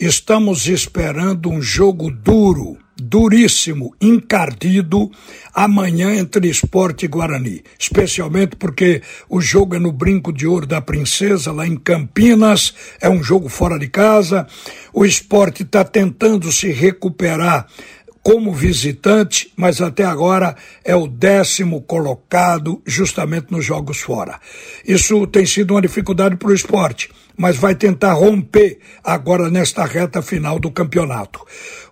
estamos esperando um jogo duro duríssimo, encardido, amanhã entre Esporte e Guarani. Especialmente porque o jogo é no Brinco de Ouro da Princesa, lá em Campinas, é um jogo fora de casa. O esporte está tentando se recuperar como visitante, mas até agora é o décimo colocado justamente nos jogos fora. Isso tem sido uma dificuldade para o esporte, mas vai tentar romper agora nesta reta final do campeonato.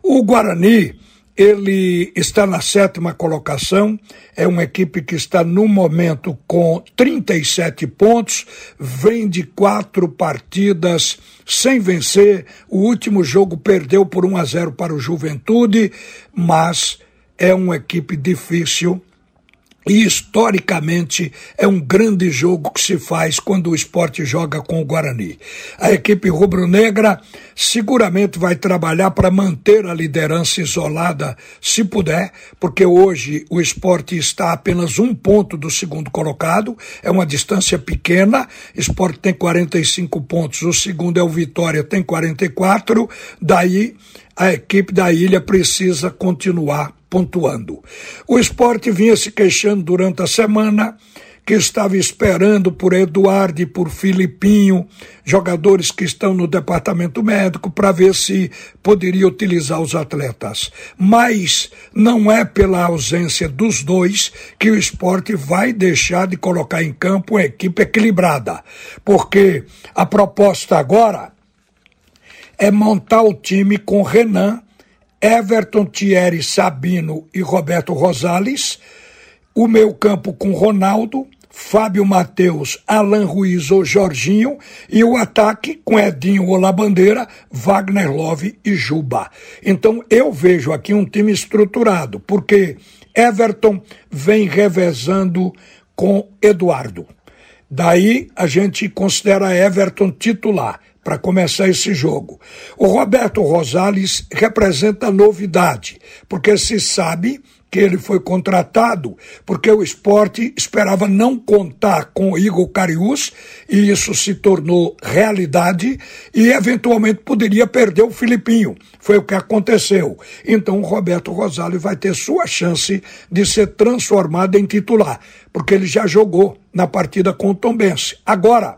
O Guarani ele está na sétima colocação, é uma equipe que está no momento com 37 pontos, vem de quatro partidas sem vencer. O último jogo perdeu por 1 a 0 para o Juventude, mas é uma equipe difícil e historicamente é um grande jogo que se faz quando o esporte joga com o Guarani. A equipe rubro-negra seguramente vai trabalhar para manter a liderança isolada, se puder, porque hoje o esporte está a apenas um ponto do segundo colocado, é uma distância pequena. Esporte tem 45 pontos, o segundo é o Vitória, tem 44. Daí a equipe da ilha precisa continuar pontuando. O esporte vinha se queixando durante a semana que estava esperando por Eduardo e por Filipinho, jogadores que estão no departamento médico, para ver se poderia utilizar os atletas. Mas não é pela ausência dos dois que o esporte vai deixar de colocar em campo uma equipe equilibrada. Porque a proposta agora é montar o time com Renan Everton, Thierry, Sabino e Roberto Rosales, o meu campo com Ronaldo, Fábio Matheus, Alan Ruiz ou Jorginho e o ataque com Edinho ou Labandeira, Wagner Love e Juba. Então eu vejo aqui um time estruturado, porque Everton vem revezando com Eduardo. Daí a gente considera Everton titular para começar esse jogo. O Roberto Rosales representa novidade, porque se sabe que ele foi contratado porque o esporte esperava não contar com Igor Carius e isso se tornou realidade e eventualmente poderia perder o Filipinho. Foi o que aconteceu. Então o Roberto Rosales vai ter sua chance de ser transformado em titular, porque ele já jogou na partida com o Tombense. Agora,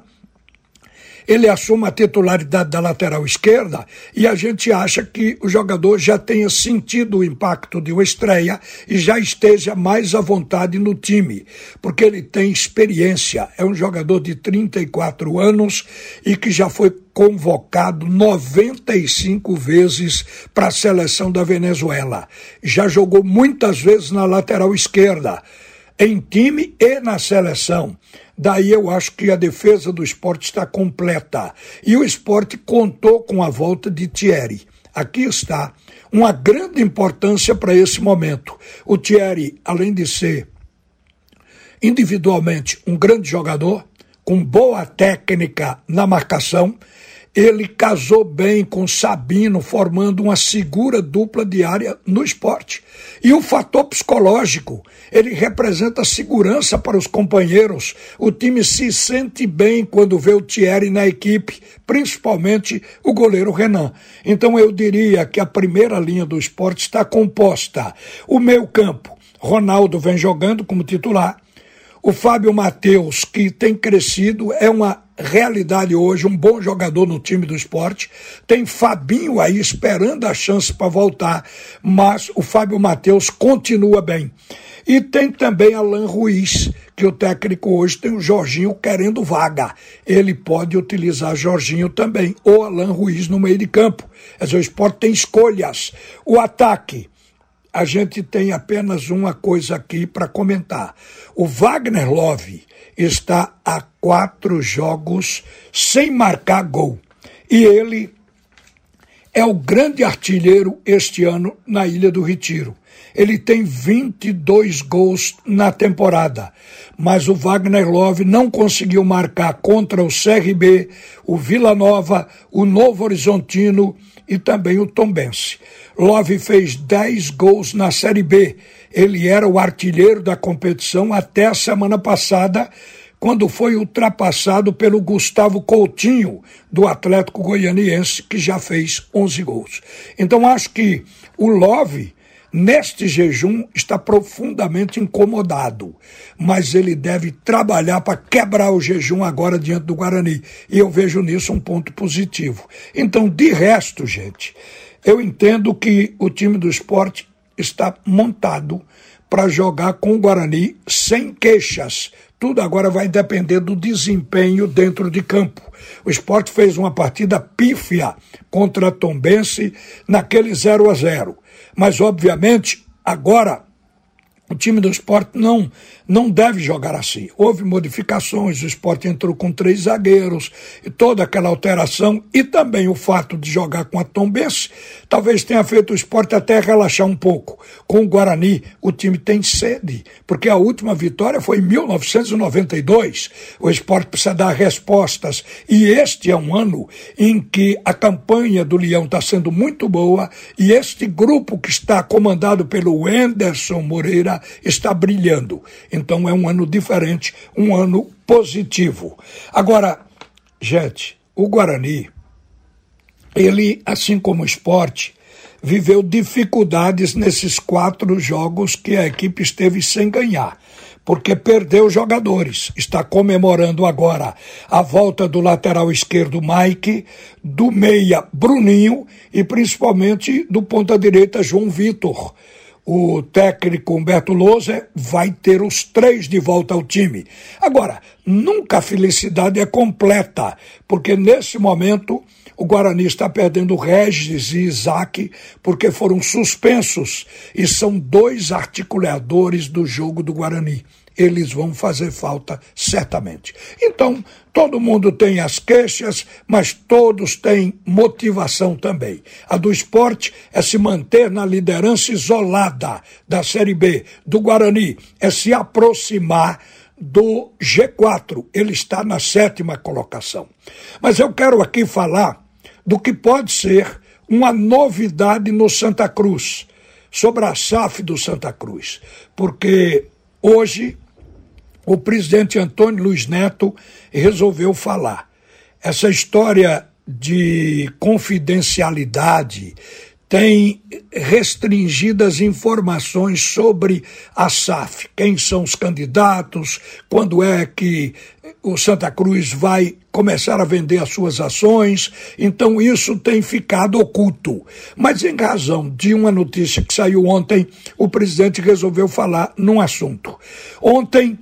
ele assume a titularidade da lateral esquerda e a gente acha que o jogador já tenha sentido o impacto de uma estreia e já esteja mais à vontade no time, porque ele tem experiência, é um jogador de 34 anos e que já foi convocado 95 vezes para a seleção da Venezuela. Já jogou muitas vezes na lateral esquerda, em time e na seleção. Daí eu acho que a defesa do esporte está completa. E o esporte contou com a volta de Thierry. Aqui está uma grande importância para esse momento. O Thierry, além de ser individualmente um grande jogador, com boa técnica na marcação, ele casou bem com Sabino, formando uma segura dupla diária no esporte. E o fator psicológico, ele representa segurança para os companheiros. O time se sente bem quando vê o Thierry na equipe, principalmente o goleiro Renan. Então eu diria que a primeira linha do esporte está composta. O meio campo, Ronaldo vem jogando como titular. O Fábio Matheus, que tem crescido, é uma realidade hoje, um bom jogador no time do esporte. Tem Fabinho aí esperando a chance para voltar, mas o Fábio Matheus continua bem. E tem também Alan Ruiz, que o técnico hoje tem o Jorginho querendo vaga. Ele pode utilizar Jorginho também, ou Alan Ruiz no meio de campo. Quer dizer, o esporte tem escolhas. O ataque, a gente tem apenas uma coisa aqui para comentar. O Wagner Love está a quatro jogos sem marcar gol. E ele é o grande artilheiro este ano na Ilha do Retiro. Ele tem 22 gols na temporada, mas o Wagner Love não conseguiu marcar contra o CRB, o Vila Nova, o Novo Horizontino e também o Tombense. Love fez 10 gols na Série B. Ele era o artilheiro da competição até a semana passada, quando foi ultrapassado pelo Gustavo Coutinho, do Atlético Goianiense, que já fez 11 gols. Então acho que o Love neste jejum está profundamente incomodado, mas ele deve trabalhar para quebrar o jejum agora diante do Guarani. E eu vejo nisso um ponto positivo. Então, de resto, gente, eu entendo que o time do esporte está montado para jogar com o Guarani sem queixas. Tudo agora vai depender do desempenho dentro de campo. O esporte fez uma partida pífia contra a Tombense naquele 0 a 0 mas, obviamente, agora o time do esporte não, não deve jogar assim. Houve modificações, o esporte entrou com três zagueiros, e toda aquela alteração, e também o fato de jogar com a Tombense, talvez tenha feito o esporte até relaxar um pouco. Com o Guarani, o time tem sede, porque a última vitória foi em 1992. O esporte precisa dar respostas, e este é um ano em que a campanha do Leão está sendo muito boa, e este grupo que está comandado pelo Anderson Moreira está brilhando. Então é um ano diferente, um ano positivo. Agora, gente, o Guarani, ele, assim como o esporte, viveu dificuldades nesses quatro jogos que a equipe esteve sem ganhar porque perdeu jogadores. Está comemorando agora a volta do lateral esquerdo Mike, do meia Bruninho e principalmente do ponta direita João Vitor o técnico Humberto Lousa vai ter os três de volta ao time. Agora, nunca a felicidade é completa, porque nesse momento o Guarani está perdendo Regis e Isaac porque foram suspensos e são dois articuladores do jogo do Guarani eles vão fazer falta certamente. Então, todo mundo tem as queixas, mas todos têm motivação também. A do esporte é se manter na liderança isolada da Série B, do Guarani, é se aproximar do G4. Ele está na sétima colocação. Mas eu quero aqui falar do que pode ser uma novidade no Santa Cruz, sobre a SAF do Santa Cruz, porque hoje o presidente Antônio Luiz Neto resolveu falar. Essa história de confidencialidade tem restringidas informações sobre a SAF, quem são os candidatos, quando é que o Santa Cruz vai começar a vender as suas ações, então isso tem ficado oculto. Mas em razão de uma notícia que saiu ontem, o presidente resolveu falar num assunto. Ontem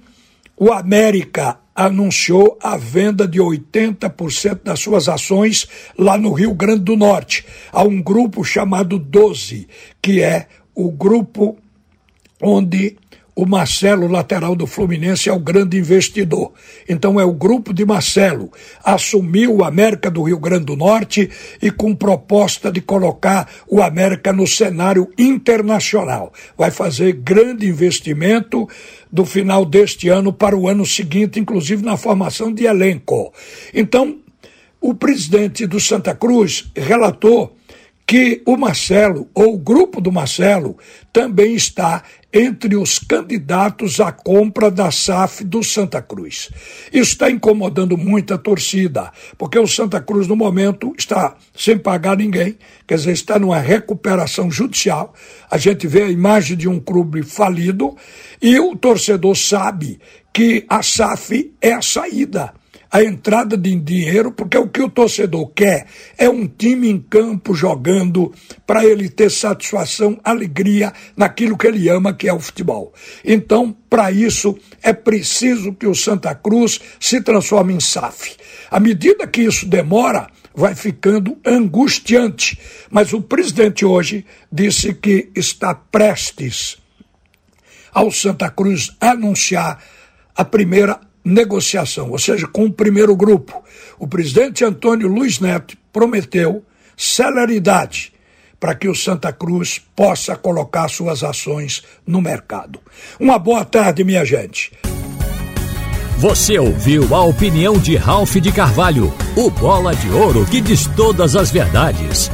o América anunciou a venda de 80% das suas ações lá no Rio Grande do Norte, a um grupo chamado 12, que é o grupo onde o Marcelo, lateral do Fluminense, é o grande investidor. Então é o grupo de Marcelo. Assumiu o América do Rio Grande do Norte e com proposta de colocar o América no cenário internacional. Vai fazer grande investimento do final deste ano para o ano seguinte, inclusive na formação de elenco. Então, o presidente do Santa Cruz relatou que o Marcelo, ou o grupo do Marcelo, também está entre os candidatos à compra da SAF do Santa Cruz. Isso está incomodando muito a torcida, porque o Santa Cruz, no momento, está sem pagar ninguém, quer dizer, está numa recuperação judicial. A gente vê a imagem de um clube falido e o torcedor sabe que a SAF é a saída a entrada de dinheiro, porque o que o torcedor quer é um time em campo jogando para ele ter satisfação, alegria naquilo que ele ama, que é o futebol. Então, para isso, é preciso que o Santa Cruz se transforme em SAF. À medida que isso demora, vai ficando angustiante. Mas o presidente hoje disse que está prestes ao Santa Cruz anunciar a primeira negociação, ou seja, com o primeiro grupo. O presidente Antônio Luiz Neto prometeu, celeridade para que o Santa Cruz possa colocar suas ações no mercado. Uma boa tarde, minha gente. Você ouviu a opinião de Ralph de Carvalho, o bola de ouro que diz todas as verdades.